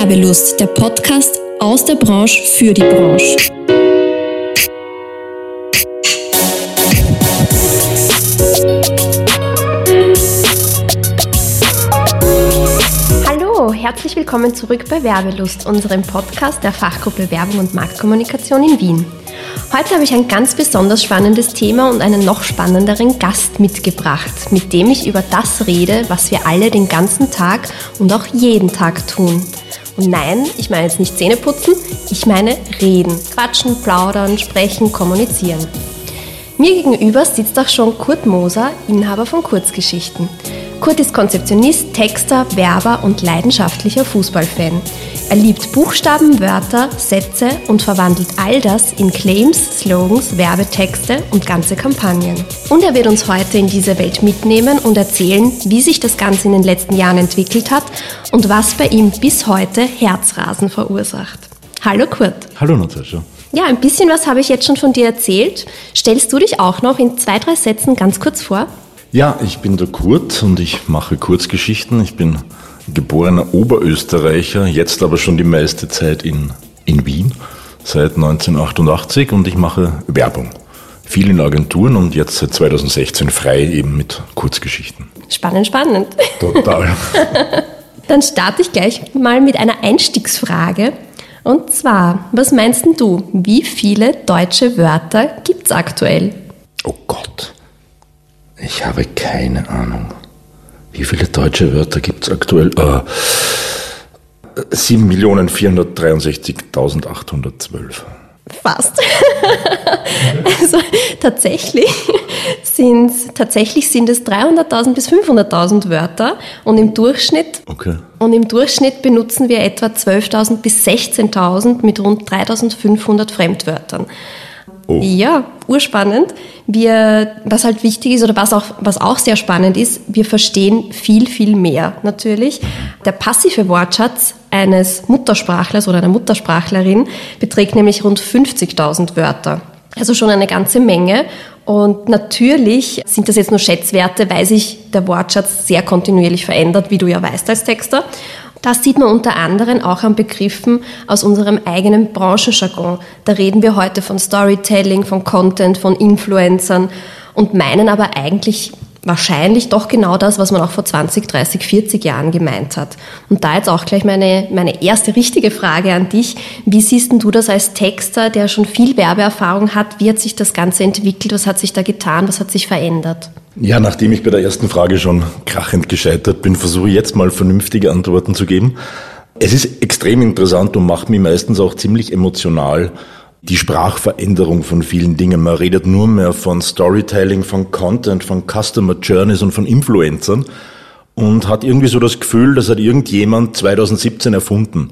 Werbelust, der Podcast aus der Branche für die Branche. Hallo, herzlich willkommen zurück bei Werbelust, unserem Podcast der Fachgruppe Werbung und Marktkommunikation in Wien. Heute habe ich ein ganz besonders spannendes Thema und einen noch spannenderen Gast mitgebracht, mit dem ich über das rede, was wir alle den ganzen Tag und auch jeden Tag tun. Und nein, ich meine jetzt nicht Zähne putzen, ich meine reden, quatschen, plaudern, sprechen, kommunizieren. Mir gegenüber sitzt auch schon Kurt Moser, Inhaber von Kurzgeschichten. Kurt ist Konzeptionist, Texter, Werber und leidenschaftlicher Fußballfan. Er liebt Buchstaben, Wörter, Sätze und verwandelt all das in Claims, Slogans, Werbetexte und ganze Kampagnen. Und er wird uns heute in diese Welt mitnehmen und erzählen, wie sich das Ganze in den letzten Jahren entwickelt hat und was bei ihm bis heute Herzrasen verursacht. Hallo Kurt. Hallo Natascha. Ja, ein bisschen was habe ich jetzt schon von dir erzählt. Stellst du dich auch noch in zwei, drei Sätzen ganz kurz vor? Ja, ich bin der Kurt und ich mache Kurzgeschichten. Ich bin geborener Oberösterreicher, jetzt aber schon die meiste Zeit in, in Wien, seit 1988 und ich mache Werbung. Viel in Agenturen und jetzt seit 2016 frei eben mit Kurzgeschichten. Spannend, spannend. Total. Dann starte ich gleich mal mit einer Einstiegsfrage. Und zwar, was meinst du, wie viele deutsche Wörter gibt es aktuell? Oh Gott, ich habe keine Ahnung. Wie viele deutsche Wörter gibt es aktuell? Äh, 7.463.812. Fast. also tatsächlich sind, tatsächlich sind es 300.000 bis 500.000 Wörter und im Durchschnitt Okay. und im Durchschnitt benutzen wir etwa 12.000 bis 16.000 mit rund 3.500 Fremdwörtern. Oh. Ja, urspannend. Wir, was halt wichtig ist oder was auch, was auch sehr spannend ist, wir verstehen viel, viel mehr natürlich. Der passive Wortschatz eines Muttersprachlers oder einer Muttersprachlerin beträgt nämlich rund 50.000 Wörter. Also schon eine ganze Menge. Und natürlich sind das jetzt nur Schätzwerte, weil sich der Wortschatz sehr kontinuierlich verändert, wie du ja weißt als Texter. Das sieht man unter anderem auch an Begriffen aus unserem eigenen Branchenjargon. Da reden wir heute von Storytelling, von Content, von Influencern und meinen aber eigentlich wahrscheinlich doch genau das, was man auch vor 20, 30, 40 Jahren gemeint hat. Und da jetzt auch gleich meine, meine erste richtige Frage an dich. Wie siehst denn du das als Texter, der schon viel Werbeerfahrung hat? Wie hat sich das Ganze entwickelt? Was hat sich da getan? Was hat sich verändert? Ja, nachdem ich bei der ersten Frage schon krachend gescheitert bin, versuche ich jetzt mal vernünftige Antworten zu geben. Es ist extrem interessant und macht mich meistens auch ziemlich emotional, die Sprachveränderung von vielen Dingen. Man redet nur mehr von Storytelling, von Content, von Customer Journeys und von Influencern und hat irgendwie so das Gefühl, das hat irgendjemand 2017 erfunden,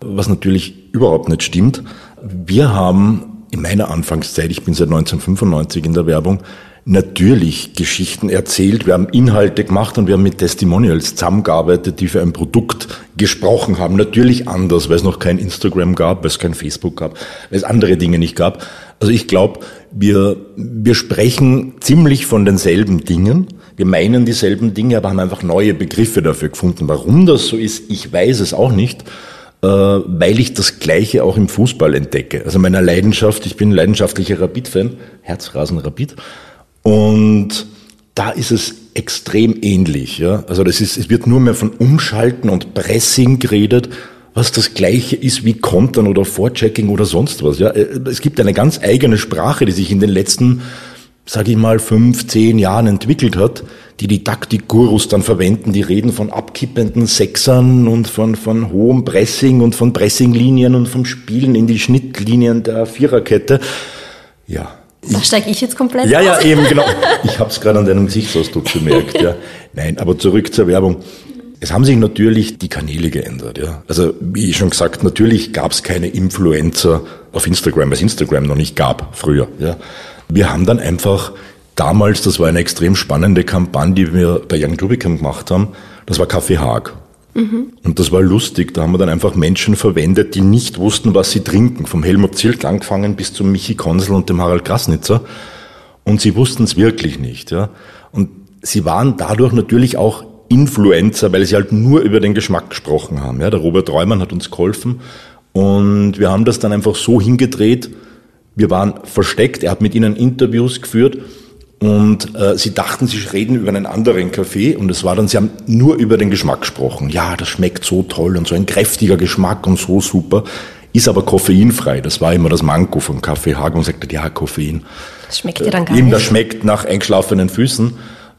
was natürlich überhaupt nicht stimmt. Wir haben in meiner Anfangszeit, ich bin seit 1995 in der Werbung, natürlich Geschichten erzählt, wir haben Inhalte gemacht und wir haben mit Testimonials zusammengearbeitet, die für ein Produkt gesprochen haben. Natürlich anders, weil es noch kein Instagram gab, weil es kein Facebook gab, weil es andere Dinge nicht gab. Also ich glaube, wir, wir sprechen ziemlich von denselben Dingen. Wir meinen dieselben Dinge, aber haben einfach neue Begriffe dafür gefunden. Warum das so ist, ich weiß es auch nicht äh, weil ich das Gleiche auch im Fußball entdecke. Also meiner Leidenschaft, ich bin leidenschaftlicher Rapid-Fan, Herzrasen Rapid. Und da ist es extrem ähnlich. Ja? Also das ist, es wird nur mehr von Umschalten und Pressing geredet, was das Gleiche ist wie Kontern oder Vorchecking oder sonst was. Ja? Es gibt eine ganz eigene Sprache, die sich in den letzten, sage ich mal, fünf, zehn Jahren entwickelt hat, die die Taktikgurus dann verwenden. Die reden von abkippenden Sechsern und von, von hohem Pressing und von Pressinglinien und vom Spielen in die Schnittlinien der Viererkette. Ja, Da steige ich jetzt komplett ja, aus. ja, eben, genau. Ich habe es gerade an deinem Gesichtsausdruck bemerkt. Ja. Nein, aber zurück zur Werbung. Es haben sich natürlich die Kanäle geändert. Ja. Also wie schon gesagt, natürlich gab es keine Influencer auf Instagram, weil es Instagram noch nicht gab früher. Ja. Wir haben dann einfach damals, das war eine extrem spannende Kampagne, die wir bei Young Rubicam gemacht haben, das war Kaffee Haag. Und das war lustig. Da haben wir dann einfach Menschen verwendet, die nicht wussten, was sie trinken. Vom Helmut Zilk angefangen bis zum Michi Konsel und dem Harald Krasnitzer. Und sie wussten es wirklich nicht. Ja. Und sie waren dadurch natürlich auch Influencer, weil sie halt nur über den Geschmack gesprochen haben. Ja, der Robert Reumann hat uns geholfen und wir haben das dann einfach so hingedreht. Wir waren versteckt, er hat mit ihnen Interviews geführt und äh, sie dachten, sie reden über einen anderen Kaffee und es war dann, sie haben nur über den Geschmack gesprochen. Ja, das schmeckt so toll und so ein kräftiger Geschmack und so super. Ist aber koffeinfrei. Das war immer das Manko von Kaffee Hagen und sagte, ja, Koffein. Das schmeckt ja dann gar Eben, nicht. das schmeckt nach eingeschlafenen Füßen.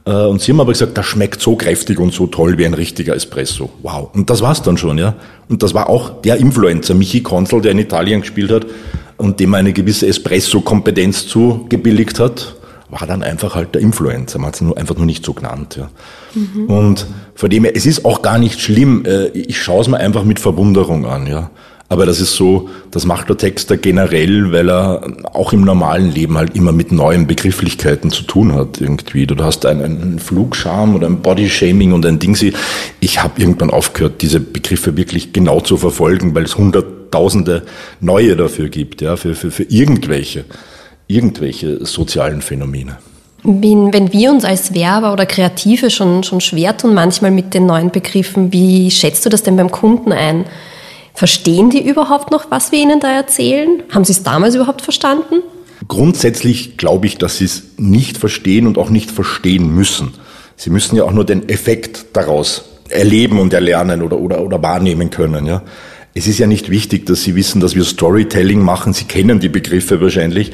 Äh, Und sie haben aber gesagt, das schmeckt so kräftig und so toll wie ein richtiger Espresso. Wow. Und das war's dann schon, ja. Und das war auch der Influencer, Michi Konzel, der in Italien gespielt hat und dem eine gewisse Espresso-Kompetenz zugebilligt hat, war dann einfach halt der Influencer. Man hat ihn nur, einfach nur nicht so genannt, ja. Und von dem her, es ist auch gar nicht schlimm. Äh, Ich schaue es mir einfach mit Verwunderung an, ja. Aber das ist so, das macht der Texter generell, weil er auch im normalen Leben halt immer mit neuen Begrifflichkeiten zu tun hat irgendwie. Du hast einen, Flugscham oder ein Bodyshaming und ein Ding. Ich habe irgendwann aufgehört, diese Begriffe wirklich genau zu verfolgen, weil es hunderttausende neue dafür gibt, ja, für, für, für irgendwelche, irgendwelche sozialen Phänomene. Wenn, wenn wir uns als Werber oder Kreative schon, schon schwer tun, manchmal mit den neuen Begriffen, wie schätzt du das denn beim Kunden ein? Verstehen die überhaupt noch, was wir ihnen da erzählen? Haben sie es damals überhaupt verstanden? Grundsätzlich glaube ich, dass sie es nicht verstehen und auch nicht verstehen müssen. Sie müssen ja auch nur den Effekt daraus erleben und erlernen oder, oder, oder wahrnehmen können. Ja. Es ist ja nicht wichtig, dass sie wissen, dass wir Storytelling machen. Sie kennen die Begriffe wahrscheinlich.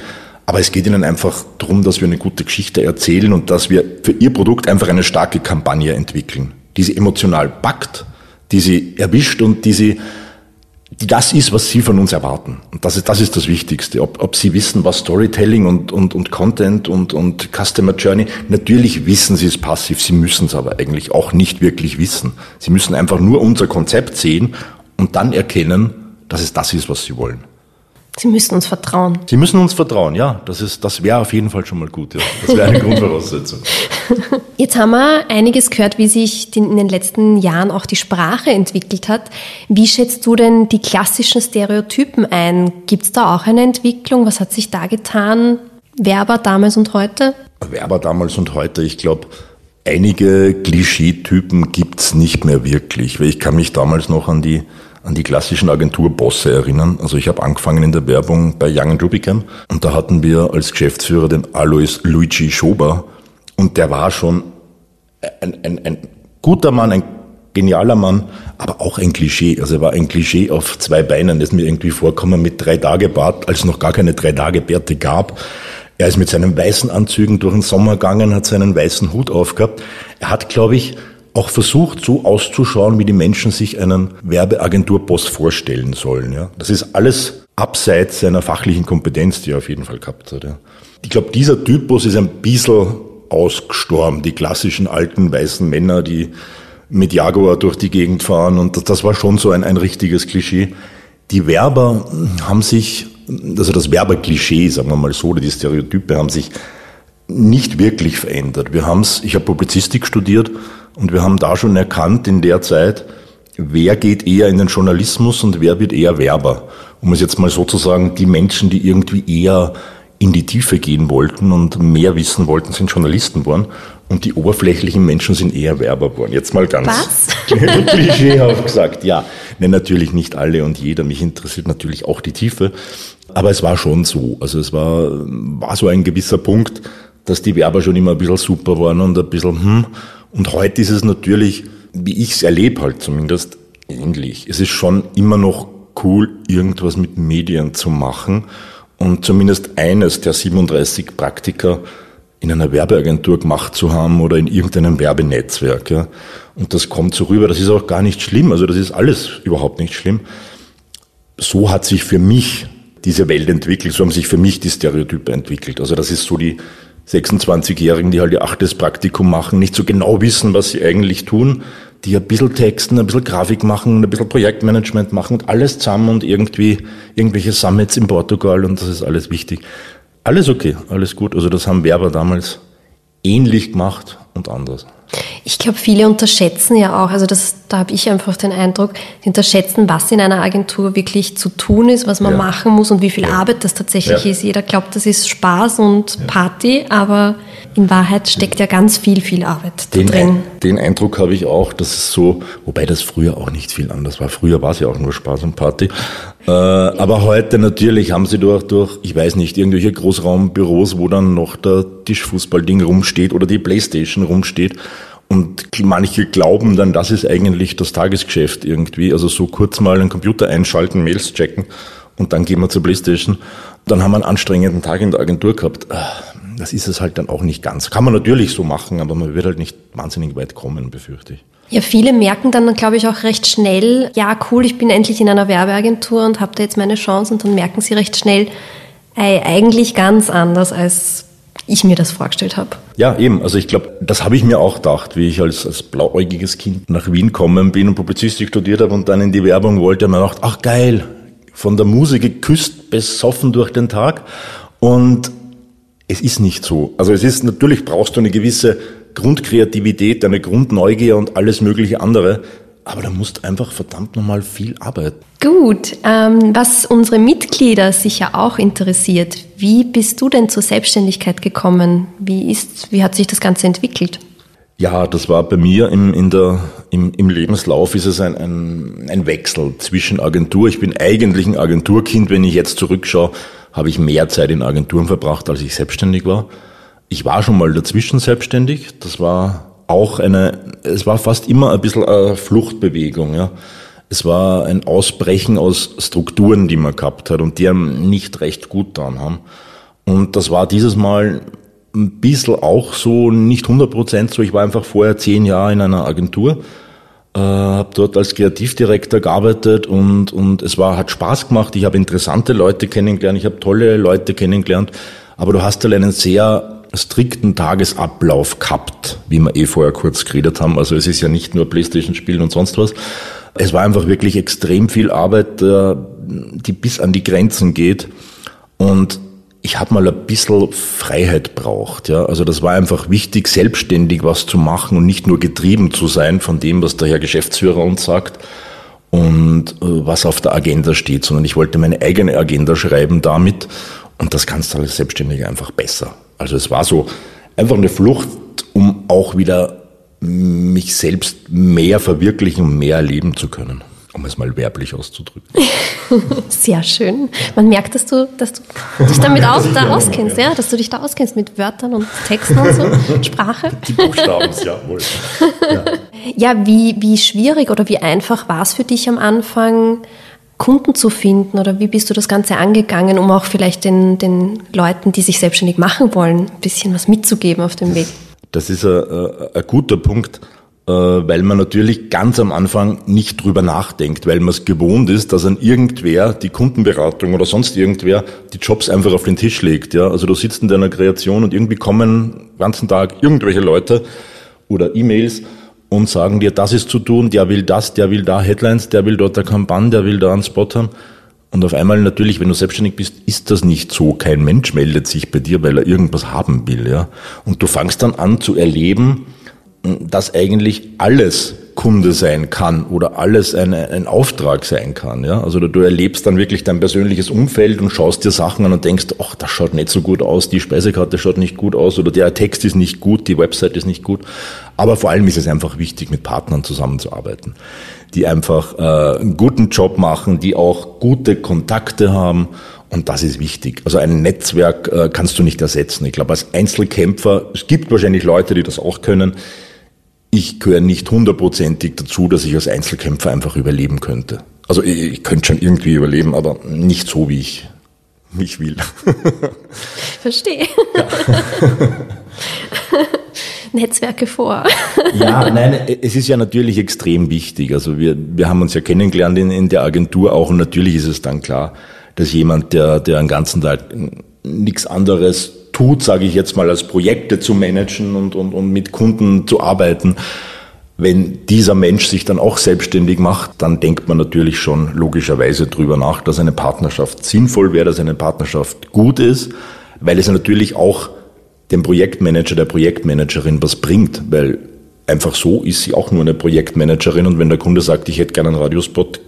Aber es geht ihnen einfach darum, dass wir eine gute Geschichte erzählen und dass wir für ihr Produkt einfach eine starke Kampagne entwickeln, die sie emotional packt, die sie erwischt und die sie die das ist, was Sie von uns erwarten. Und das ist das, ist das Wichtigste. Ob, ob Sie wissen, was Storytelling und, und, und Content und, und Customer Journey, natürlich wissen Sie es passiv, Sie müssen es aber eigentlich auch nicht wirklich wissen. Sie müssen einfach nur unser Konzept sehen und dann erkennen, dass es das ist, was Sie wollen. Sie müssen uns vertrauen. Sie müssen uns vertrauen, ja. Das, ist, das wäre auf jeden Fall schon mal gut. Ja. Das wäre eine Grundvoraussetzung. Jetzt haben wir einiges gehört, wie sich in den letzten Jahren auch die Sprache entwickelt hat. Wie schätzt du denn die klassischen Stereotypen ein? Gibt es da auch eine Entwicklung? Was hat sich da getan? Werber damals und heute? Werber damals und heute, ich glaube, einige Klischeetypen gibt's nicht mehr wirklich. Weil ich kann mich damals noch an die an die klassischen Agenturbosse erinnern. Also ich habe angefangen in der Werbung bei Young Rubicam und da hatten wir als Geschäftsführer den Alois Luigi Schober und der war schon ein, ein, ein guter Mann, ein genialer Mann, aber auch ein Klischee. Also er war ein Klischee auf zwei Beinen, das mir irgendwie vorkommen mit drei Tage Bart, als es noch gar keine drei Tage Bärte gab. Er ist mit seinen weißen Anzügen durch den Sommer gegangen, hat seinen weißen Hut aufgehabt. Er hat, glaube ich, auch versucht, so auszuschauen, wie die Menschen sich einen Werbeagenturboss vorstellen sollen. Ja. Das ist alles abseits seiner fachlichen Kompetenz, die er auf jeden Fall gehabt hat. Ja. Ich glaube, dieser Typus ist ein bisschen ausgestorben. Die klassischen alten weißen Männer, die mit Jaguar durch die Gegend fahren. Und das war schon so ein, ein richtiges Klischee. Die Werber haben sich, also das Werberklischee, sagen wir mal so, oder die Stereotype haben sich nicht wirklich verändert. Wir haben's, ich habe Publizistik studiert und wir haben da schon erkannt in der Zeit, wer geht eher in den Journalismus und wer wird eher Werber. Um es jetzt mal sozusagen, die Menschen, die irgendwie eher in die Tiefe gehen wollten und mehr wissen wollten, sind Journalisten geworden. Und die oberflächlichen Menschen sind eher Werber geworden. Jetzt mal ganz Was? klischeehaft gesagt. Ja, nee, natürlich nicht alle und jeder. Mich interessiert natürlich auch die Tiefe. Aber es war schon so. Also es war, war so ein gewisser Punkt, dass die Werber schon immer ein bisschen super waren und ein bisschen, hm. Und heute ist es natürlich, wie ich es erlebe halt zumindest, ähnlich. Es ist schon immer noch cool, irgendwas mit Medien zu machen und zumindest eines der 37 Praktika in einer Werbeagentur gemacht zu haben oder in irgendeinem Werbenetzwerk. Ja. Und das kommt so rüber, das ist auch gar nicht schlimm, also das ist alles überhaupt nicht schlimm. So hat sich für mich diese Welt entwickelt, so haben sich für mich die Stereotype entwickelt. Also das ist so die 26-Jährigen, die halt ihr achtes Praktikum machen, nicht so genau wissen, was sie eigentlich tun, die ein bisschen texten, ein bisschen Grafik machen, ein bisschen Projektmanagement machen und alles zusammen und irgendwie irgendwelche Summits in Portugal und das ist alles wichtig. Alles okay, alles gut. Also das haben Werber damals ähnlich gemacht und anders. Ich glaube, viele unterschätzen ja auch, also das, da habe ich einfach den Eindruck, die unterschätzen, was in einer Agentur wirklich zu tun ist, was man Ja. machen muss und wie viel Ja. Arbeit das tatsächlich Ja. ist. Jeder glaubt, das ist Spaß und Party, aber In Wahrheit steckt ja ganz viel, viel Arbeit den, drin. Den Eindruck habe ich auch, dass es so, wobei das früher auch nicht viel anders war. Früher war es ja auch nur Spaß und Party. Äh, aber heute natürlich haben sie durch, durch, ich weiß nicht, irgendwelche Großraumbüros, wo dann noch der Tischfußballding rumsteht oder die Playstation rumsteht. Und manche glauben dann, das ist eigentlich das Tagesgeschäft irgendwie. Also so kurz mal einen Computer einschalten, Mails checken und dann gehen wir zur Playstation. Dann haben wir einen anstrengenden Tag in der Agentur gehabt. Das ist es halt dann auch nicht ganz. Kann man natürlich so machen, aber man wird halt nicht wahnsinnig weit kommen, befürchte ich. Ja, viele merken dann, glaube ich, auch recht schnell, ja, cool, ich bin endlich in einer Werbeagentur und habe da jetzt meine Chance und dann merken sie recht schnell, ey, eigentlich ganz anders, als ich mir das vorgestellt habe. Ja, eben. Also ich glaube, das habe ich mir auch gedacht, wie ich als, als blauäugiges Kind nach Wien gekommen bin und Publizistik studiert habe und dann in die Werbung wollte. Und mir gedacht, ach geil, von der Musik geküsst, besoffen durch den Tag. Und es ist nicht so. Also es ist, natürlich brauchst du eine gewisse Grundkreativität, eine Grundneugier und alles mögliche andere. Aber da musst einfach verdammt nochmal viel arbeiten. Gut, ähm, was unsere Mitglieder sicher auch interessiert, wie bist du denn zur Selbstständigkeit gekommen? Wie, ist, wie hat sich das Ganze entwickelt? Ja, das war bei mir im, in der, im, im Lebenslauf ist es ein, ein, ein Wechsel zwischen Agentur. Ich bin eigentlich ein Agenturkind. Wenn ich jetzt zurückschaue, habe ich mehr Zeit in Agenturen verbracht, als ich selbstständig war. Ich war schon mal dazwischen selbstständig. Das war auch eine, es war fast immer ein bisschen eine Fluchtbewegung, ja. Es war ein Ausbrechen aus Strukturen, die man gehabt hat und die einem nicht recht gut getan haben. Und das war dieses Mal ein bisschen auch so, nicht 100 Prozent so. Ich war einfach vorher zehn Jahre in einer Agentur, äh, habe dort als Kreativdirektor gearbeitet und, und es war, hat Spaß gemacht. Ich habe interessante Leute kennengelernt, ich habe tolle Leute kennengelernt, aber du hast halt einen sehr strikten Tagesablauf gehabt, wie wir eh vorher kurz geredet haben. Also es ist ja nicht nur Playstation spielen und sonst was. Es war einfach wirklich extrem viel Arbeit, äh, die bis an die Grenzen geht. Und ich habe mal ein bisschen Freiheit braucht. Ja? Also das war einfach wichtig, selbstständig was zu machen und nicht nur getrieben zu sein von dem, was der Herr Geschäftsführer uns sagt und äh, was auf der Agenda steht, sondern ich wollte meine eigene Agenda schreiben damit und das kannst du als Selbstständiger einfach besser. Also es war so einfach eine Flucht, um auch wieder mich selbst mehr verwirklichen und mehr erleben zu können um es mal werblich auszudrücken. Sehr schön. Man merkt, dass du, dass du dich damit aus, da auskennst, ja, dass du dich da auskennst mit Wörtern und Texten und so, Sprache. Die Buchstaben, ja, wohl. Ja, ja wie, wie schwierig oder wie einfach war es für dich am Anfang, Kunden zu finden oder wie bist du das Ganze angegangen, um auch vielleicht den, den Leuten, die sich selbstständig machen wollen, ein bisschen was mitzugeben auf dem Weg? Das ist ein, ein guter Punkt. Äh, weil man natürlich ganz am Anfang nicht drüber nachdenkt, weil man es gewohnt ist, dass an irgendwer die Kundenberatung oder sonst irgendwer die Jobs einfach auf den Tisch legt. Ja? Also du sitzt in deiner Kreation und irgendwie kommen den ganzen Tag irgendwelche Leute oder E-Mails und sagen dir, das ist zu tun, der will das, der will da Headlines, der will dort eine Kampagne, der will da einen Spot haben. Und auf einmal natürlich, wenn du selbstständig bist, ist das nicht so. Kein Mensch meldet sich bei dir, weil er irgendwas haben will. Ja? Und du fangst dann an zu erleben, dass eigentlich alles Kunde sein kann oder alles ein, ein Auftrag sein kann. Ja? Also du erlebst dann wirklich dein persönliches Umfeld und schaust dir Sachen an und denkst, ach, das schaut nicht so gut aus, die Speisekarte schaut nicht gut aus oder der Text ist nicht gut, die Website ist nicht gut. Aber vor allem ist es einfach wichtig, mit Partnern zusammenzuarbeiten, die einfach äh, einen guten Job machen, die auch gute Kontakte haben und das ist wichtig. Also ein Netzwerk äh, kannst du nicht ersetzen. Ich glaube, als Einzelkämpfer, es gibt wahrscheinlich Leute, die das auch können, ich gehöre nicht hundertprozentig dazu, dass ich als Einzelkämpfer einfach überleben könnte. Also ich, ich könnte schon irgendwie überleben, aber nicht so, wie ich mich will. Verstehe. Ja. Netzwerke vor. ja, nein, es ist ja natürlich extrem wichtig. Also wir, wir haben uns ja kennengelernt in, in der Agentur auch und natürlich ist es dann klar, dass jemand, der, der einen ganzen Tag nichts anderes tut, sage ich jetzt mal, als Projekte zu managen und, und, und mit Kunden zu arbeiten. Wenn dieser Mensch sich dann auch selbstständig macht, dann denkt man natürlich schon logischerweise drüber nach, dass eine Partnerschaft sinnvoll wäre, dass eine Partnerschaft gut ist, weil es natürlich auch dem Projektmanager, der Projektmanagerin was bringt, weil einfach so ist sie auch nur eine Projektmanagerin und wenn der Kunde sagt, ich hätte gerne einen Radiospot,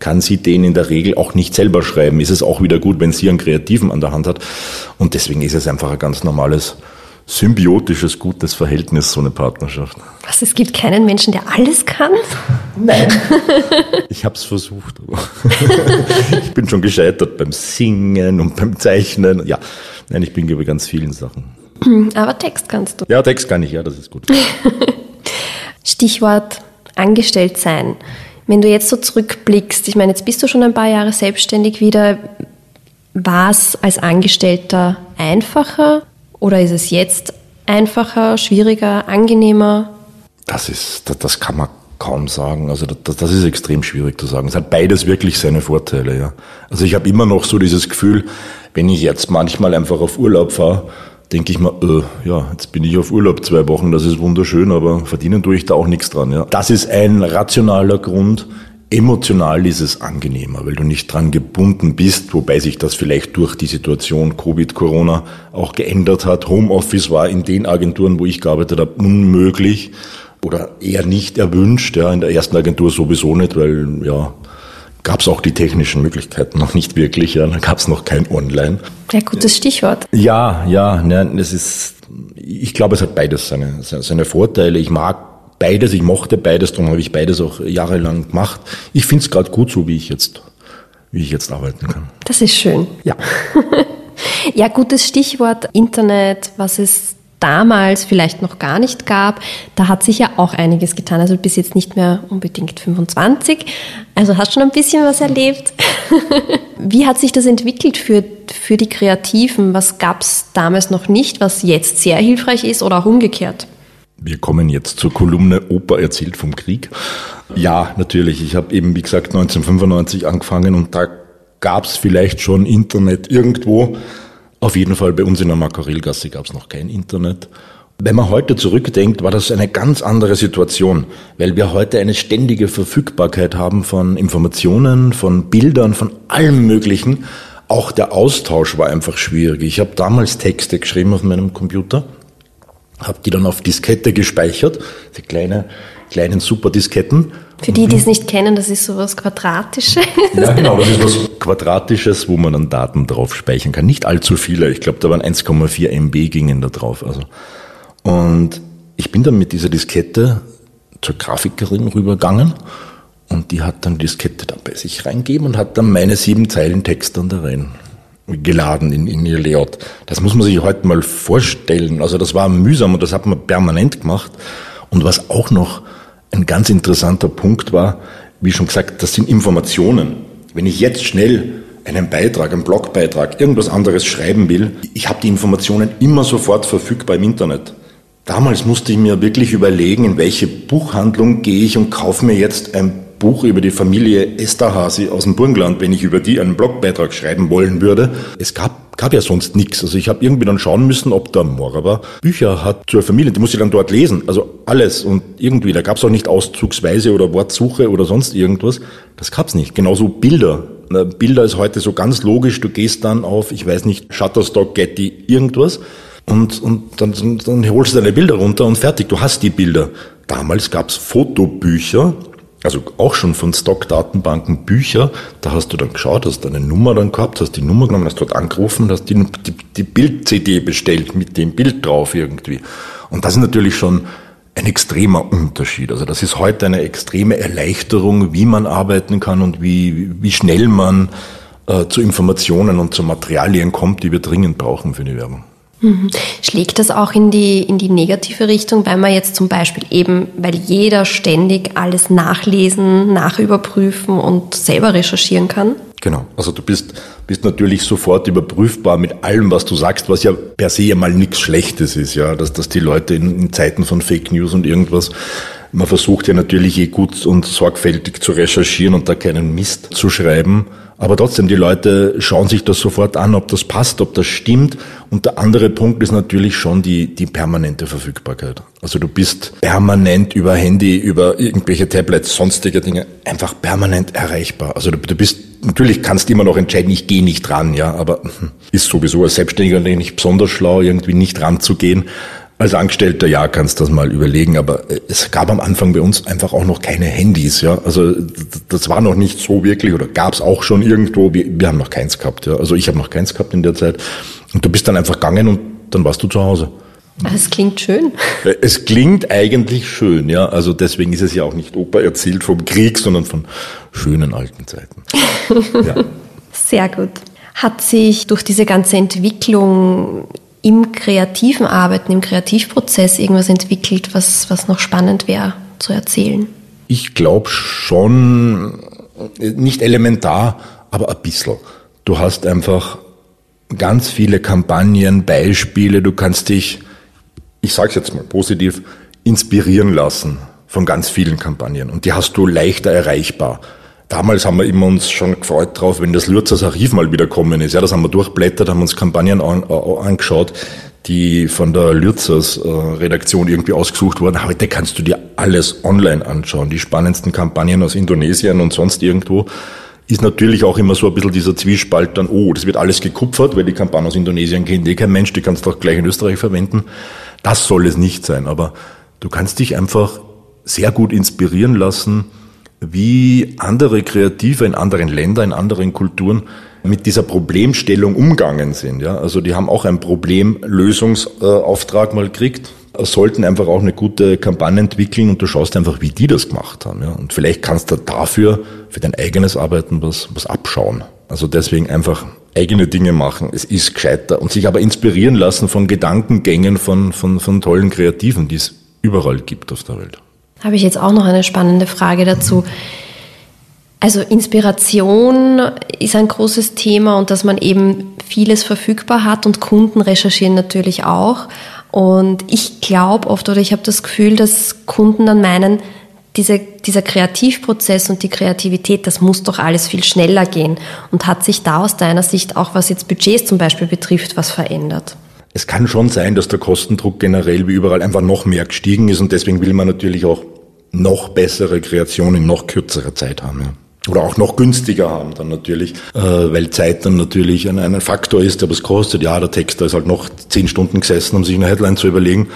kann sie den in der Regel auch nicht selber schreiben. Ist es auch wieder gut, wenn sie einen Kreativen an der Hand hat. Und deswegen ist es einfach ein ganz normales symbiotisches, gutes Verhältnis, so eine Partnerschaft. Was, es gibt keinen Menschen, der alles kann? Nein. ich habe es versucht. ich bin schon gescheitert beim Singen und beim Zeichnen. Ja, nein, ich bin bei ganz vielen Sachen. Aber Text kannst du. Ja, Text kann ich, ja, das ist gut. Stichwort angestellt sein. Wenn du jetzt so zurückblickst, ich meine, jetzt bist du schon ein paar Jahre selbstständig wieder, war es als Angestellter einfacher oder ist es jetzt einfacher, schwieriger, angenehmer? Das ist, das, das kann man kaum sagen. Also das, das ist extrem schwierig zu sagen. Es hat beides wirklich seine Vorteile, ja. Also ich habe immer noch so dieses Gefühl, wenn ich jetzt manchmal einfach auf Urlaub fahre, denke ich mir, äh, ja, jetzt bin ich auf Urlaub zwei Wochen, das ist wunderschön, aber verdienen tue ich da auch nichts dran. Ja. Das ist ein rationaler Grund. Emotional ist es angenehmer, weil du nicht dran gebunden bist, wobei sich das vielleicht durch die Situation Covid, Corona auch geändert hat. Homeoffice war in den Agenturen, wo ich gearbeitet habe, unmöglich oder eher nicht erwünscht. Ja, in der ersten Agentur sowieso nicht, weil ja gab es auch die technischen Möglichkeiten noch nicht wirklich. Ja, da gab es noch kein Online. Ja, gutes Stichwort. Ja, ja, ne, es ist. Ich glaube, es hat beides seine, seine Vorteile. Ich mag beides, ich mochte beides, darum habe ich beides auch jahrelang gemacht. Ich finde es gerade gut so, wie ich jetzt, wie ich jetzt arbeiten kann. Das ist schön. Ja. ja, gutes Stichwort Internet, was es damals vielleicht noch gar nicht gab. Da hat sich ja auch einiges getan. Also du jetzt nicht mehr unbedingt 25, also hast schon ein bisschen was erlebt. Wie hat sich das entwickelt für, für die Kreativen? Was gab es damals noch nicht, was jetzt sehr hilfreich ist oder auch umgekehrt? Wir kommen jetzt zur Kolumne Opa erzählt vom Krieg. Ja, natürlich. Ich habe eben, wie gesagt, 1995 angefangen und da gab es vielleicht schon Internet irgendwo. Auf jeden Fall bei uns in der Makarelgasse gab es noch kein Internet. Wenn man heute zurückdenkt, war das eine ganz andere Situation, weil wir heute eine ständige Verfügbarkeit haben von Informationen, von Bildern, von allem Möglichen. Auch der Austausch war einfach schwierig. Ich habe damals Texte geschrieben auf meinem Computer habe die dann auf Diskette gespeichert, die kleine, kleinen Superdisketten. Für die, die es nicht kennen, das ist sowas Quadratisches. Ja, genau, das ist was Quadratisches, wo man dann Daten drauf speichern kann. Nicht allzu viele, ich glaube, da waren 1,4 MB gingen da drauf. Also. Und ich bin dann mit dieser Diskette zur Grafikerin rübergegangen und die hat dann die Diskette dann bei sich reingegeben und hat dann meine sieben Zeilen Text dann da rein geladen in, in ihr Layout. Das muss man sich heute mal vorstellen. Also das war mühsam und das hat man permanent gemacht. Und was auch noch ein ganz interessanter Punkt war, wie schon gesagt, das sind Informationen. Wenn ich jetzt schnell einen Beitrag, einen Blogbeitrag, irgendwas anderes schreiben will, ich habe die Informationen immer sofort verfügbar im Internet. Damals musste ich mir wirklich überlegen, in welche Buchhandlung gehe ich und kaufe mir jetzt ein Buch über die Familie Esterhasi aus dem Burgenland, wenn ich über die einen Blogbeitrag schreiben wollen würde. Es gab, gab ja sonst nichts. Also ich habe irgendwie dann schauen müssen, ob der Morava Bücher hat zur Familie. Die muss ich dann dort lesen. Also alles. Und irgendwie, da gab es auch nicht Auszugsweise oder Wortsuche oder sonst irgendwas. Das gab's nicht. Genauso Bilder. Bilder ist heute so ganz logisch. Du gehst dann auf, ich weiß nicht, Shutterstock, Getty, irgendwas. Und, und dann, dann holst du deine Bilder runter und fertig. Du hast die Bilder. Damals gab's Fotobücher, also auch schon von Stockdatenbanken Bücher, da hast du dann geschaut, hast deine Nummer dann gehabt, hast die Nummer genommen, hast dort angerufen, hast die, die, die Bild-CD bestellt mit dem Bild drauf irgendwie. Und das ist natürlich schon ein extremer Unterschied. Also das ist heute eine extreme Erleichterung, wie man arbeiten kann und wie, wie schnell man äh, zu Informationen und zu Materialien kommt, die wir dringend brauchen für die Werbung. Mhm. Schlägt das auch in die, in die negative Richtung, weil man jetzt zum Beispiel eben, weil jeder ständig alles nachlesen, nachüberprüfen und selber recherchieren kann? Genau, also du bist, bist natürlich sofort überprüfbar mit allem, was du sagst, was ja per se ja mal nichts Schlechtes ist, ja, dass, dass die Leute in, in Zeiten von Fake News und irgendwas man versucht ja natürlich eh gut und sorgfältig zu recherchieren und da keinen Mist zu schreiben. Aber trotzdem, die Leute schauen sich das sofort an, ob das passt, ob das stimmt. Und der andere Punkt ist natürlich schon die, die permanente Verfügbarkeit. Also du bist permanent über Handy, über irgendwelche Tablets, sonstige Dinge einfach permanent erreichbar. Also du, du bist, natürlich kannst du immer noch entscheiden, ich gehe nicht ran, ja, aber ist sowieso als Selbstständiger nicht besonders schlau, irgendwie nicht ranzugehen. Als Angestellter, ja, kannst das mal überlegen, aber äh, es gab am Anfang bei uns einfach auch noch keine Handys, ja. Also das war noch nicht so wirklich oder gab es auch schon irgendwo. Wir, wir haben noch keins gehabt, ja. Also ich habe noch keins gehabt in der Zeit. Und du bist dann einfach gegangen und dann warst du zu Hause. Es klingt schön. Es klingt eigentlich schön, ja. Also deswegen ist es ja auch nicht Oper erzählt vom Krieg, sondern von schönen alten Zeiten. Ja. Sehr gut. Hat sich durch diese ganze Entwicklung im kreativen Arbeiten, im Kreativprozess irgendwas entwickelt, was, was noch spannend wäre zu erzählen? Ich glaube schon, nicht elementar, aber ein bisschen. Du hast einfach ganz viele Kampagnen, Beispiele, du kannst dich, ich sage es jetzt mal positiv, inspirieren lassen von ganz vielen Kampagnen und die hast du leichter erreichbar. Damals haben wir immer uns schon gefreut drauf, wenn das Lürzers Archiv mal wieder kommen ist. Ja, das haben wir durchblättert, haben uns Kampagnen an, äh, angeschaut, die von der Lürzers äh, Redaktion irgendwie ausgesucht wurden. Heute kannst du dir alles online anschauen. Die spannendsten Kampagnen aus Indonesien und sonst irgendwo ist natürlich auch immer so ein bisschen dieser Zwiespalt dann, oh, das wird alles gekupfert, weil die Kampagne aus Indonesien kennt eh kein Mensch, die kannst du auch gleich in Österreich verwenden. Das soll es nicht sein, aber du kannst dich einfach sehr gut inspirieren lassen, wie andere Kreative in anderen Ländern, in anderen Kulturen mit dieser Problemstellung umgangen sind. Ja? Also die haben auch einen Problemlösungsauftrag mal gekriegt sollten einfach auch eine gute Kampagne entwickeln und du schaust einfach, wie die das gemacht haben. Ja? Und vielleicht kannst du dafür für dein eigenes Arbeiten was, was abschauen. Also deswegen einfach eigene Dinge machen. Es ist gescheiter und sich aber inspirieren lassen von Gedankengängen von, von, von tollen Kreativen, die es überall gibt auf der Welt. Habe ich jetzt auch noch eine spannende Frage dazu. Also Inspiration ist ein großes Thema und dass man eben vieles verfügbar hat und Kunden recherchieren natürlich auch. Und ich glaube oft oder ich habe das Gefühl, dass Kunden dann meinen, diese, dieser Kreativprozess und die Kreativität, das muss doch alles viel schneller gehen. Und hat sich da aus deiner Sicht auch, was jetzt Budgets zum Beispiel betrifft, was verändert? Es kann schon sein, dass der Kostendruck generell wie überall einfach noch mehr gestiegen ist und deswegen will man natürlich auch noch bessere Kreationen in noch kürzerer Zeit haben. Ja oder auch noch günstiger haben dann natürlich, äh, weil Zeit dann natürlich ein, ein Faktor ist, der was kostet. Ja, der Texter ist halt noch zehn Stunden gesessen, um sich eine Headline zu überlegen.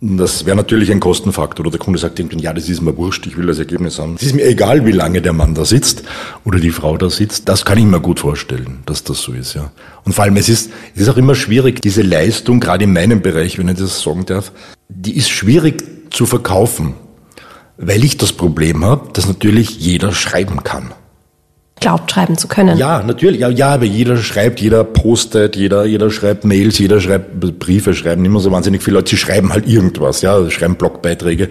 Das wäre natürlich ein Kostenfaktor. Oder der Kunde sagt irgendwann, ja, das ist mir wurscht, ich will das Ergebnis haben. Es ist mir egal, wie lange der Mann da sitzt oder die Frau da sitzt. Das kann ich mir gut vorstellen, dass das so ist, ja. Und vor allem, es ist, es ist auch immer schwierig, diese Leistung, gerade in meinem Bereich, wenn ich das sagen darf, die ist schwierig zu verkaufen weil ich das Problem habe, dass natürlich jeder schreiben kann. Glaubt schreiben zu können. Ja, natürlich. Ja, ja, aber jeder schreibt, jeder postet, jeder, jeder schreibt Mails, jeder schreibt Briefe, schreiben immer so wahnsinnig viele Leute. Sie schreiben halt irgendwas, ja, schreiben Blogbeiträge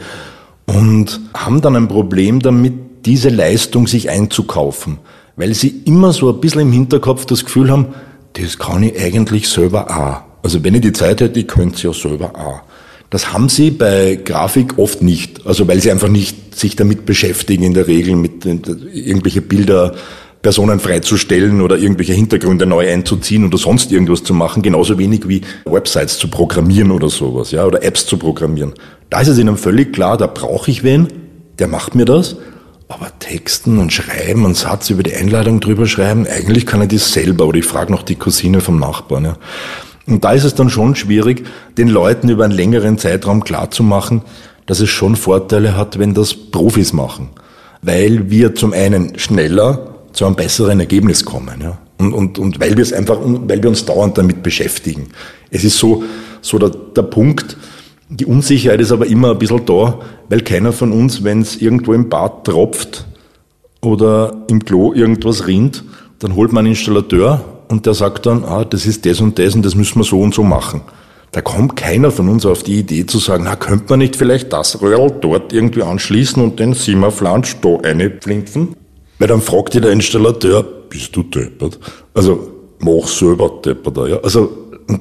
und haben dann ein Problem damit, diese Leistung sich einzukaufen, weil sie immer so ein bisschen im Hinterkopf das Gefühl haben, das kann ich eigentlich selber auch. Also wenn ich die Zeit hätte, ich könnte es ja selber auch. Das haben sie bei Grafik oft nicht, also weil sie einfach nicht sich damit beschäftigen, in der Regel mit irgendwelche Bilder Personen freizustellen oder irgendwelche Hintergründe neu einzuziehen oder sonst irgendwas zu machen, genauso wenig wie Websites zu programmieren oder sowas, ja, oder Apps zu programmieren. Da ist es ihnen völlig klar, da brauche ich wen, der macht mir das, aber Texten und Schreiben und Satz über die Einladung drüber schreiben, eigentlich kann ich das selber oder ich frage noch die Cousine vom Nachbarn, ja. Und da ist es dann schon schwierig, den Leuten über einen längeren Zeitraum klarzumachen, dass es schon Vorteile hat, wenn das Profis machen. Weil wir zum einen schneller zu einem besseren Ergebnis kommen. Ja? Und, und, und weil wir es einfach, weil wir uns dauernd damit beschäftigen. Es ist so, so der, der Punkt, die Unsicherheit ist aber immer ein bisschen da, weil keiner von uns, wenn es irgendwo im Bad tropft oder im Klo irgendwas rinnt, dann holt man einen Installateur und der sagt dann, ah, das ist das und das und das müssen wir so und so machen. Da kommt keiner von uns auf die Idee zu sagen, na, könnte man nicht vielleicht das Röhrl dort irgendwie anschließen und den Simmerflansch da reinpflinzen? Weil dann fragt dir der Installateur, bist du deppert? Also, mach selber depperter, ja. Also,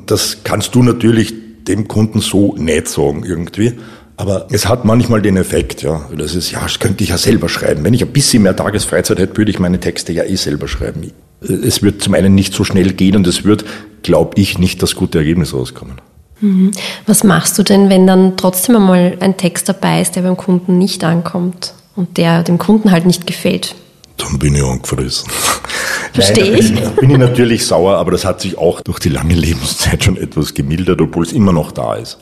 das kannst du natürlich dem Kunden so nicht sagen irgendwie. Aber es hat manchmal den Effekt, ja. Das ist, ja, das könnte ich ja selber schreiben. Wenn ich ein bisschen mehr Tagesfreizeit hätte, würde ich meine Texte ja eh selber schreiben es wird zum einen nicht so schnell gehen und es wird, glaube ich, nicht das gute Ergebnis rauskommen. Mhm. Was machst du denn, wenn dann trotzdem einmal ein Text dabei ist, der beim Kunden nicht ankommt und der dem Kunden halt nicht gefällt? Dann bin ich angefressen. Verstehe ich. Da bin ich natürlich sauer, aber das hat sich auch durch die lange Lebenszeit schon etwas gemildert, obwohl es immer noch da ist.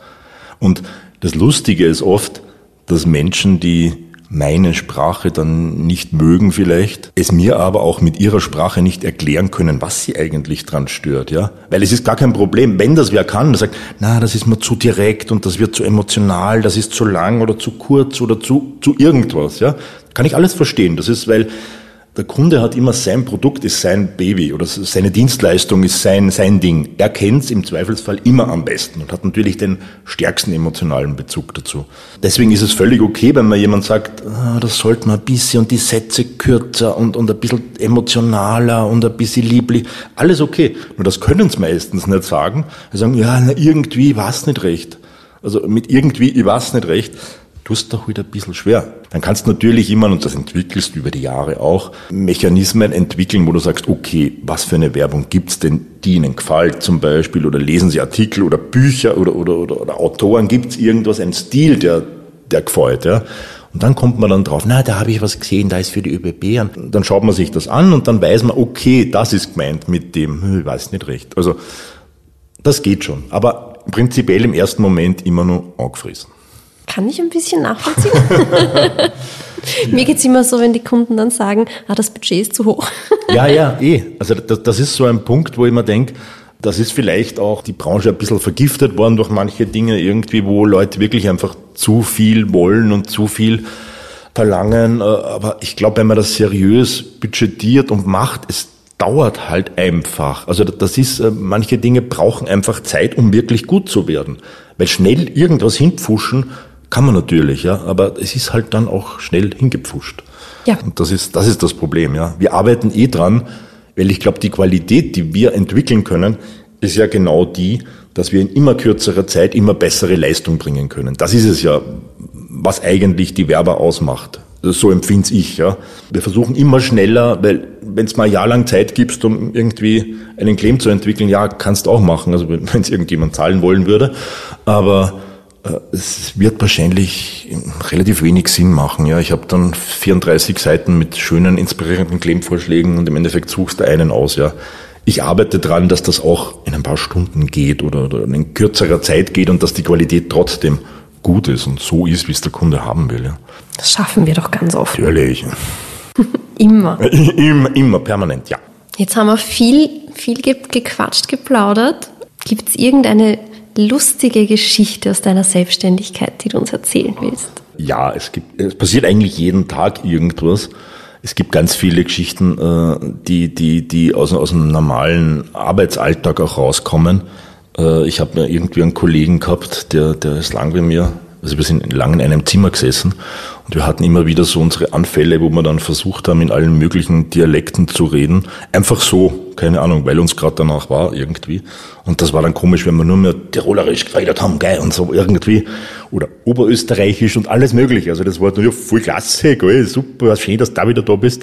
Und das Lustige ist oft, dass Menschen, die meine Sprache dann nicht mögen vielleicht, es mir aber auch mit ihrer Sprache nicht erklären können, was sie eigentlich dran stört, ja. Weil es ist gar kein Problem, wenn das wer kann, der sagt, na, das ist mir zu direkt und das wird zu emotional, das ist zu lang oder zu kurz oder zu, zu irgendwas, ja. Kann ich alles verstehen. Das ist, weil der Kunde hat immer sein Produkt ist sein Baby oder seine Dienstleistung ist sein, sein Ding. Er kennt es im Zweifelsfall immer am besten und hat natürlich den stärksten emotionalen Bezug dazu. Deswegen ist es völlig okay, wenn man jemand sagt, ah, das sollte man ein bisschen und die Sätze kürzer und, und ein bisschen emotionaler und ein bisschen lieblich. Alles okay. Nur das können sie meistens nicht sagen. Sie sagen, ja, na, irgendwie war es nicht recht. Also mit irgendwie, ich weiß nicht recht tust doch wieder ein bisschen schwer. Dann kannst du natürlich immer, und das entwickelst du über die Jahre auch, Mechanismen entwickeln, wo du sagst, okay, was für eine Werbung gibt's denn, die ihnen gefällt zum Beispiel, oder lesen sie Artikel oder Bücher oder, oder, oder, oder Autoren, gibt's irgendwas, einen Stil, der, der gefällt, ja. Und dann kommt man dann drauf, na, da habe ich was gesehen, da ist für die ÖBB. Und dann schaut man sich das an und dann weiß man, okay, das ist gemeint mit dem, hm, ich weiß nicht recht. Also, das geht schon. Aber prinzipiell im ersten Moment immer nur angefressen. Kann ich ein bisschen nachvollziehen. Mir geht es immer so, wenn die Kunden dann sagen, ah, das Budget ist zu hoch. ja, ja, eh. Also das, das ist so ein Punkt, wo ich mir denke, das ist vielleicht auch die Branche ein bisschen vergiftet worden durch manche Dinge irgendwie, wo Leute wirklich einfach zu viel wollen und zu viel verlangen. Äh, aber ich glaube, wenn man das seriös budgetiert und macht, es dauert halt einfach. Also das ist, äh, manche Dinge brauchen einfach Zeit, um wirklich gut zu werden. Weil schnell irgendwas hinpfuschen, kann man natürlich, ja, aber es ist halt dann auch schnell hingepfuscht. Ja. Und das ist, das ist das Problem, ja. Wir arbeiten eh dran, weil ich glaube, die Qualität, die wir entwickeln können, ist ja genau die, dass wir in immer kürzerer Zeit immer bessere Leistung bringen können. Das ist es ja, was eigentlich die Werber ausmacht. So empfinde ich, ja. Wir versuchen immer schneller, weil wenn es mal ein Jahr lang Zeit gibst, um irgendwie einen Claim zu entwickeln, ja, kannst du auch machen, also wenn es irgendjemand zahlen wollen würde. Aber es wird wahrscheinlich relativ wenig Sinn machen. Ja, ich habe dann 34 Seiten mit schönen, inspirierenden Claim-Vorschlägen und im Endeffekt suchst du einen aus. Ja, ich arbeite dran, dass das auch in ein paar Stunden geht oder, oder in kürzerer Zeit geht und dass die Qualität trotzdem gut ist und so ist, wie es der Kunde haben will. Ja. Das schaffen wir doch ganz oft. Natürlich. immer. immer. Immer, permanent, ja. Jetzt haben wir viel, viel gequatscht, geplaudert. Gibt es irgendeine lustige Geschichte aus deiner Selbstständigkeit, die du uns erzählen willst? Ja, es gibt, es passiert eigentlich jeden Tag irgendwas. Es gibt ganz viele Geschichten, äh, die, die, die aus, aus dem normalen Arbeitsalltag auch rauskommen. Äh, ich habe irgendwie einen Kollegen gehabt, der, der ist lang wie mir, also wir sind lang in einem Zimmer gesessen und wir hatten immer wieder so unsere Anfälle, wo wir dann versucht haben, in allen möglichen Dialekten zu reden. Einfach so, keine Ahnung, weil uns gerade danach war irgendwie. Und das war dann komisch, wenn wir nur mehr Tirolerisch geredet haben, geil, und so irgendwie. Oder Oberösterreichisch und alles mögliche. Also das war ja voll klasse, geil, super, schön, dass du wieder da bist.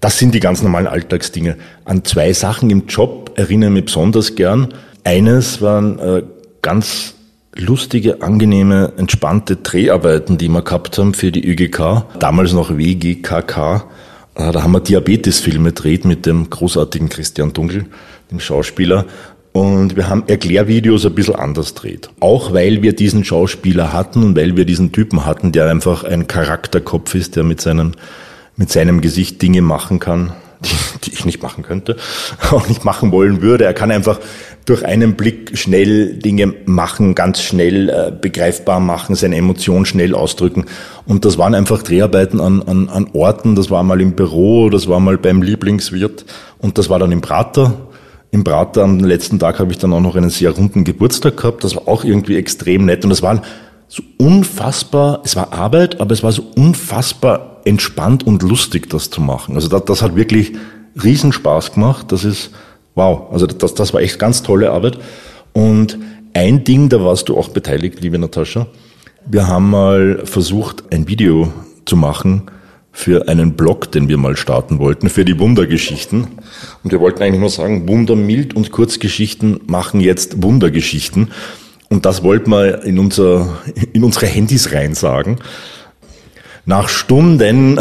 Das sind die ganz normalen Alltagsdinge. An zwei Sachen im Job erinnere ich mich besonders gern. Eines waren äh, ganz lustige, angenehme, entspannte Dreharbeiten, die wir gehabt haben für die ÖGK, damals noch WGKK. Äh, da haben wir Diabetesfilme gedreht mit dem großartigen Christian Dunkel, dem Schauspieler. Und wir haben Erklärvideos ein bisschen anders dreht. Auch weil wir diesen Schauspieler hatten und weil wir diesen Typen hatten, der einfach ein Charakterkopf ist, der mit seinem, mit seinem Gesicht Dinge machen kann, die, die ich nicht machen könnte, auch nicht machen wollen würde. Er kann einfach durch einen Blick schnell Dinge machen, ganz schnell äh, begreifbar machen, seine Emotionen schnell ausdrücken. Und das waren einfach Dreharbeiten an, an, an Orten. Das war mal im Büro, das war mal beim Lieblingswirt und das war dann im Prater. Im Prater am letzten Tag habe ich dann auch noch einen sehr runden Geburtstag gehabt. Das war auch irgendwie extrem nett und das war so unfassbar, es war Arbeit, aber es war so unfassbar entspannt und lustig, das zu machen. Also das, das hat wirklich Riesenspaß gemacht. Das ist, wow, also das, das war echt ganz tolle Arbeit. Und ein Ding, da warst du auch beteiligt, liebe Natascha. Wir haben mal versucht, ein Video zu machen für einen Blog, den wir mal starten wollten, für die Wundergeschichten. Und wir wollten eigentlich nur sagen, Wundermild und Kurzgeschichten machen jetzt Wundergeschichten. Und das wollten wir in, unser, in unsere Handys rein sagen. Nach Stunden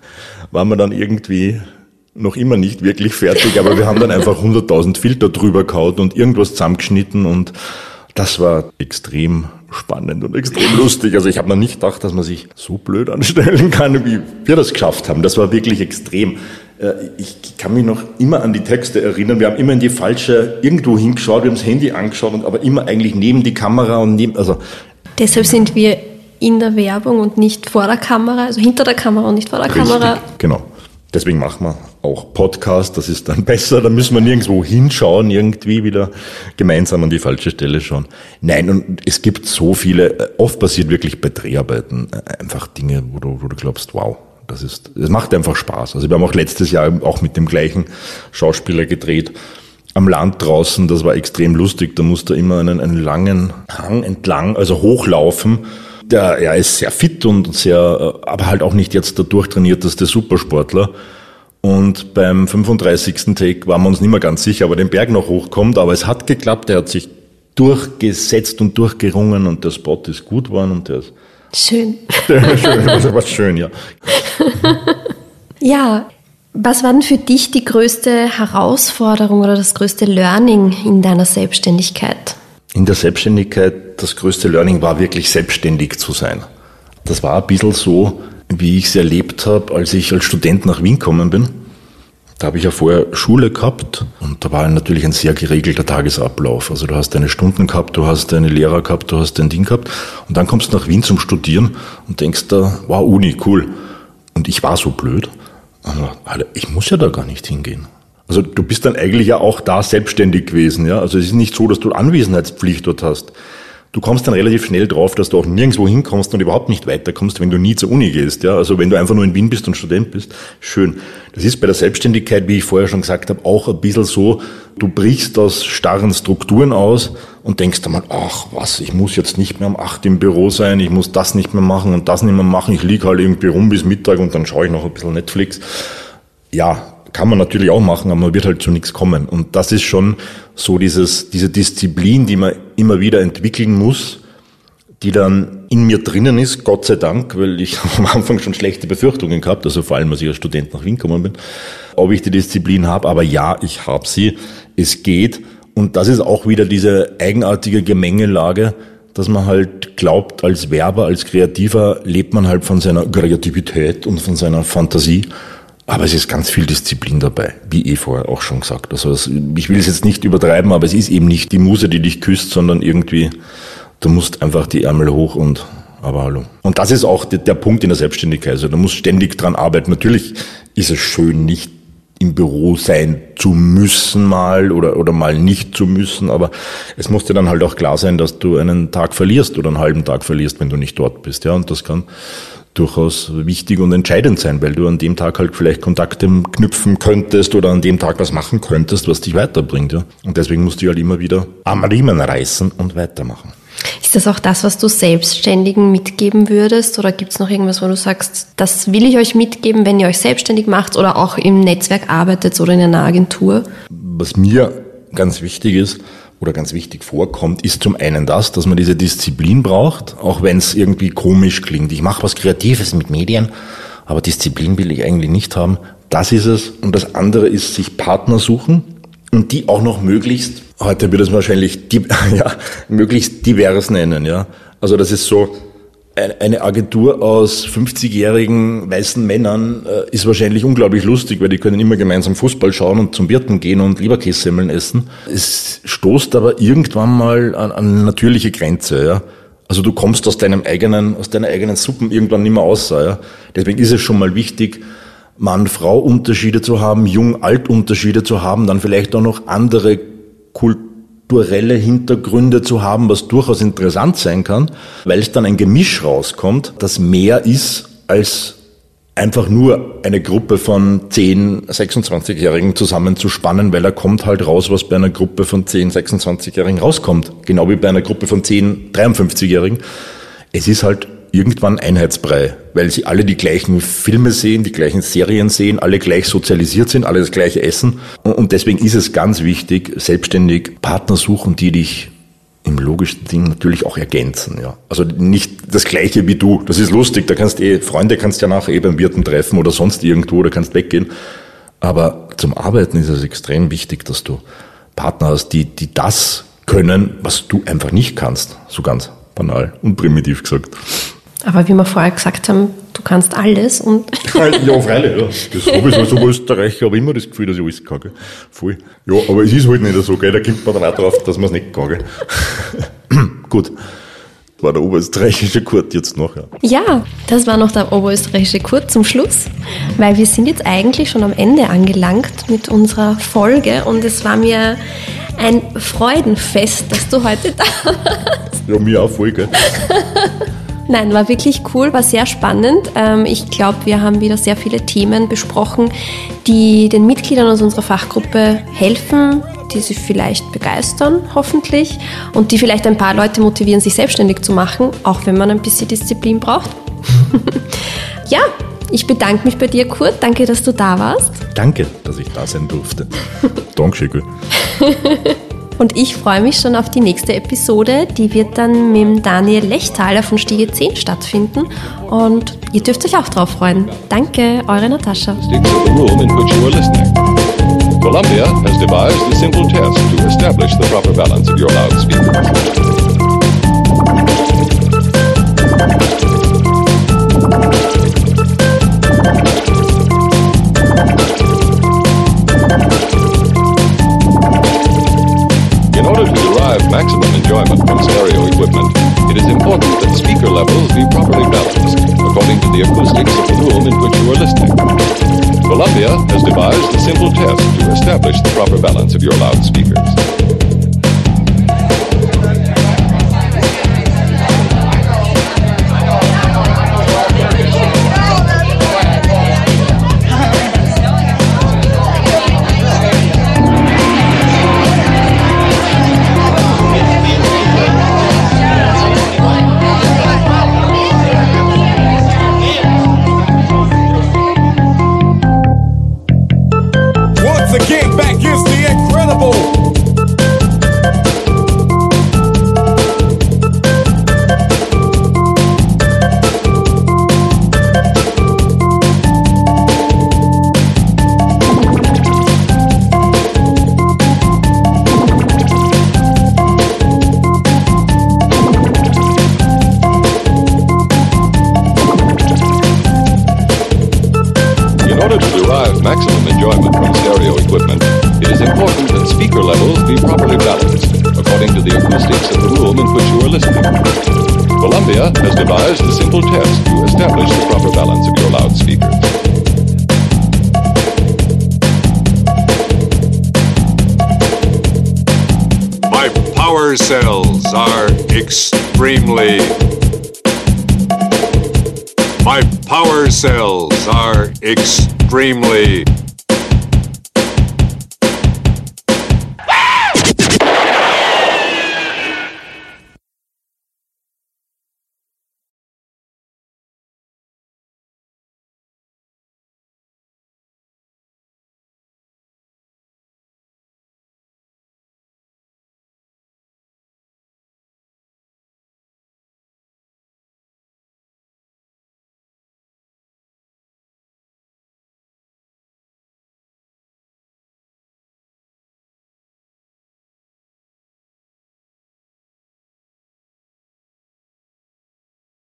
waren wir dann irgendwie noch immer nicht wirklich fertig, aber wir haben dann einfach 100.000 Filter drüber kaut und irgendwas zusammengeschnitten und Das war extrem spannend und extrem lustig. Also ich habe noch nicht gedacht, dass man sich so blöd anstellen kann, wie wir das geschafft haben. Das war wirklich extrem. Äh, ich kann mich noch immer an die Texte erinnern. Wir haben immer in die falsche irgendwo hingeschaut, wir haben das Handy angeschaut, aber immer eigentlich neben die Kamera und neben, also. Deshalb sind wir in der Werbung und nicht vor der Kamera, also hinter der Kamera und nicht vor der Richtig, Kamera. Genau. Deswegen machen wir auch Podcast, das ist dann besser, da müssen wir nirgendwo hinschauen, irgendwie wieder gemeinsam an die falsche Stelle schauen. Nein, und es gibt so viele, äh, oft passiert wirklich bei Dreharbeiten äh, einfach Dinge, wo du, wo du glaubst, wow, das ist, es macht einfach Spaß. Also wir haben auch letztes Jahr auch mit dem gleichen Schauspieler gedreht am Land draußen, das war extrem lustig, da musste er immer einen, einen langen Hang entlang, also hochlaufen. Der, er ist sehr fit und sehr, äh, aber halt auch nicht jetzt der durchtrainierteste Supersportler. Und beim 35. Take waren wir uns nicht mehr ganz sicher, ob er den Berg noch hochkommt, aber es hat geklappt, er hat sich durchgesetzt und durchgerungen und der Spot ist gut geworden und der ist Schön. schön, das war schön, ja. Ja, was war denn für dich die größte Herausforderung oder das größte Learning in deiner Selbstständigkeit? In der Selbstständigkeit, das größte Learning war wirklich selbstständig zu sein. Das war ein bisschen so, wie ich es erlebt habe, als ich als Student nach Wien gekommen bin. Da habe ich ja vorher Schule gehabt und da war natürlich ein sehr geregelter Tagesablauf. Also du hast deine Stunden gehabt, du hast deine Lehrer gehabt, du hast dein Ding gehabt und dann kommst du nach Wien zum Studieren und denkst da, wow, Uni, cool. Und ich war so blöd. Also, ich muss ja da gar nicht hingehen. Also du bist dann eigentlich ja auch da selbstständig gewesen, ja. Also es ist nicht so, dass du Anwesenheitspflicht dort hast du kommst dann relativ schnell drauf, dass du auch nirgendwo hinkommst und überhaupt nicht weiterkommst, wenn du nie zur Uni gehst. Ja? Also wenn du einfach nur in Wien bist und Student bist, schön. Das ist bei der Selbstständigkeit, wie ich vorher schon gesagt habe, auch ein bisschen so, du brichst aus starren Strukturen aus und denkst einmal, ach was, ich muss jetzt nicht mehr um acht im Büro sein, ich muss das nicht mehr machen und das nicht mehr machen, ich liege halt irgendwie rum bis Mittag und dann schaue ich noch ein bisschen Netflix. Ja, kann man natürlich auch machen, aber man wird halt zu nichts kommen. Und das ist schon so dieses, diese Disziplin, die man immer wieder entwickeln muss, die dann in mir drinnen ist, Gott sei Dank, weil ich am Anfang schon schlechte Befürchtungen gehabt, also vor allem als ich als Student nach Wien gekommen bin, ob ich die Disziplin habe, aber ja, ich habe sie, es geht. Und das ist auch wieder diese eigenartige Gemengelage, dass man halt glaubt, als Werber, als Kreativer lebt man halt von seiner Kreativität und von seiner Fantasie aber es ist ganz viel Disziplin dabei, wie eh vorher auch schon gesagt. Also ich will es jetzt nicht übertreiben, aber es ist eben nicht die Muse, die dich küsst, sondern irgendwie, du musst einfach die Ärmel hoch und aber hallo. Und das ist auch der, der Punkt in der Selbstständigkeit. Also du musst ständig dran arbeiten. Natürlich ist es schön, nicht im Büro sein zu müssen mal oder, oder mal nicht zu müssen, aber es muss dir dann halt auch klar sein, dass du einen Tag verlierst oder einen halben Tag verlierst, wenn du nicht dort bist. Ja, und das kann durchaus wichtig und entscheidend sein, weil du an dem Tag halt vielleicht Kontakte knüpfen könntest oder an dem Tag was machen könntest, was dich weiterbringt. Ja? Und deswegen musst du halt immer wieder am Riemen reißen und weitermachen. Ist das auch das, was du Selbstständigen mitgeben würdest? Oder gibt es noch irgendwas, wo du sagst, das will ich euch mitgeben, wenn ihr euch selbstständig macht oder auch im Netzwerk arbeitet oder in einer Agentur? Was mir ganz wichtig ist, oder ganz wichtig vorkommt, ist zum einen das, dass man diese Disziplin braucht, auch wenn es irgendwie komisch klingt. Ich mache was Kreatives mit Medien, aber Disziplin will ich eigentlich nicht haben. Das ist es. Und das andere ist sich Partner suchen und die auch noch möglichst, heute wird es wahrscheinlich ja, möglichst divers nennen. Ja. Also das ist so, eine Agentur aus 50-jährigen weißen Männern äh, ist wahrscheinlich unglaublich lustig, weil die können immer gemeinsam Fußball schauen und zum Wirten gehen und Leberkässemmeln essen. Es stoßt aber irgendwann mal an, an natürliche Grenze, ja. Also du kommst aus deinem eigenen, aus deiner eigenen Suppen irgendwann nicht mehr raus, ja. Deswegen ist es schon mal wichtig, Mann-Frau-Unterschiede zu haben, Jung-Alt-Unterschiede zu haben, dann vielleicht auch noch andere Kulturen strukturelle Hintergründe zu haben, was durchaus interessant sein kann, weil es dann ein Gemisch rauskommt, das mehr ist als einfach nur eine Gruppe von 10, 26-Jährigen zusammenzuspannen, weil er kommt halt raus, was bei einer Gruppe von 10, 26-Jährigen rauskommt. Genau wie bei einer Gruppe von 10, 53-Jährigen. Es ist halt irgendwann Einheitsbrei, weil sie alle die gleichen Filme sehen, die gleichen Serien sehen, alle gleich sozialisiert sind, alle das gleiche essen. Und deswegen ist es ganz wichtig, selbstständig Partner suchen, die dich im logischen Ding natürlich auch ergänzen, ja. Also nicht das Gleiche wie du. Das ist lustig. Da kannst eh, Freunde kannst ja nachher eh beim Wirten treffen oder sonst irgendwo, da kannst weggehen. Aber zum Arbeiten ist es extrem wichtig, dass du Partner hast, die, die das können, was du einfach nicht kannst. So ganz banal und primitiv gesagt. Aber wie wir vorher gesagt haben, du kannst alles und. ja, freilich, ja. Das habe ich so als Österreicher, aber immer das Gefühl, dass ich alles kann. Gell. Voll. Ja, aber es ist halt nicht so, gell. Da kommt man dann auch drauf, dass man es nicht kann. Gell. Gut. Das war der oberösterreichische Kurt jetzt noch. Ja. ja, das war noch der oberösterreichische Kurt zum Schluss, weil wir sind jetzt eigentlich schon am Ende angelangt mit unserer Folge und es war mir ein Freudenfest, dass du heute da warst. Ja, mir auch voll, gell? Nein, war wirklich cool, war sehr spannend. Ähm, ich glaube, wir haben wieder sehr viele Themen besprochen, die den Mitgliedern aus unserer Fachgruppe helfen, die sie vielleicht begeistern, hoffentlich, und die vielleicht ein paar Leute motivieren, sich selbstständig zu machen, auch wenn man ein bisschen Disziplin braucht. ja, ich bedanke mich bei dir, Kurt. Danke, dass du da warst. Danke, dass ich da sein durfte. Dankeschön. Und ich freue mich schon auf die nächste Episode. Die wird dann mit Daniel Lechtaler von Stiege 10 stattfinden. Und ihr dürft euch auch drauf freuen. Danke, eure Natascha. Columbia has devised a simple test to establish the proper balance of your loudspeakers. the acoustics of the room in which you are listening. Columbia has devised a simple test to establish the proper balance of your loudspeakers. According to the acoustics of the room in which you are listening. Columbia has devised a simple test to establish the proper balance of your loudspeakers. My power cells are extremely. My power cells are extremely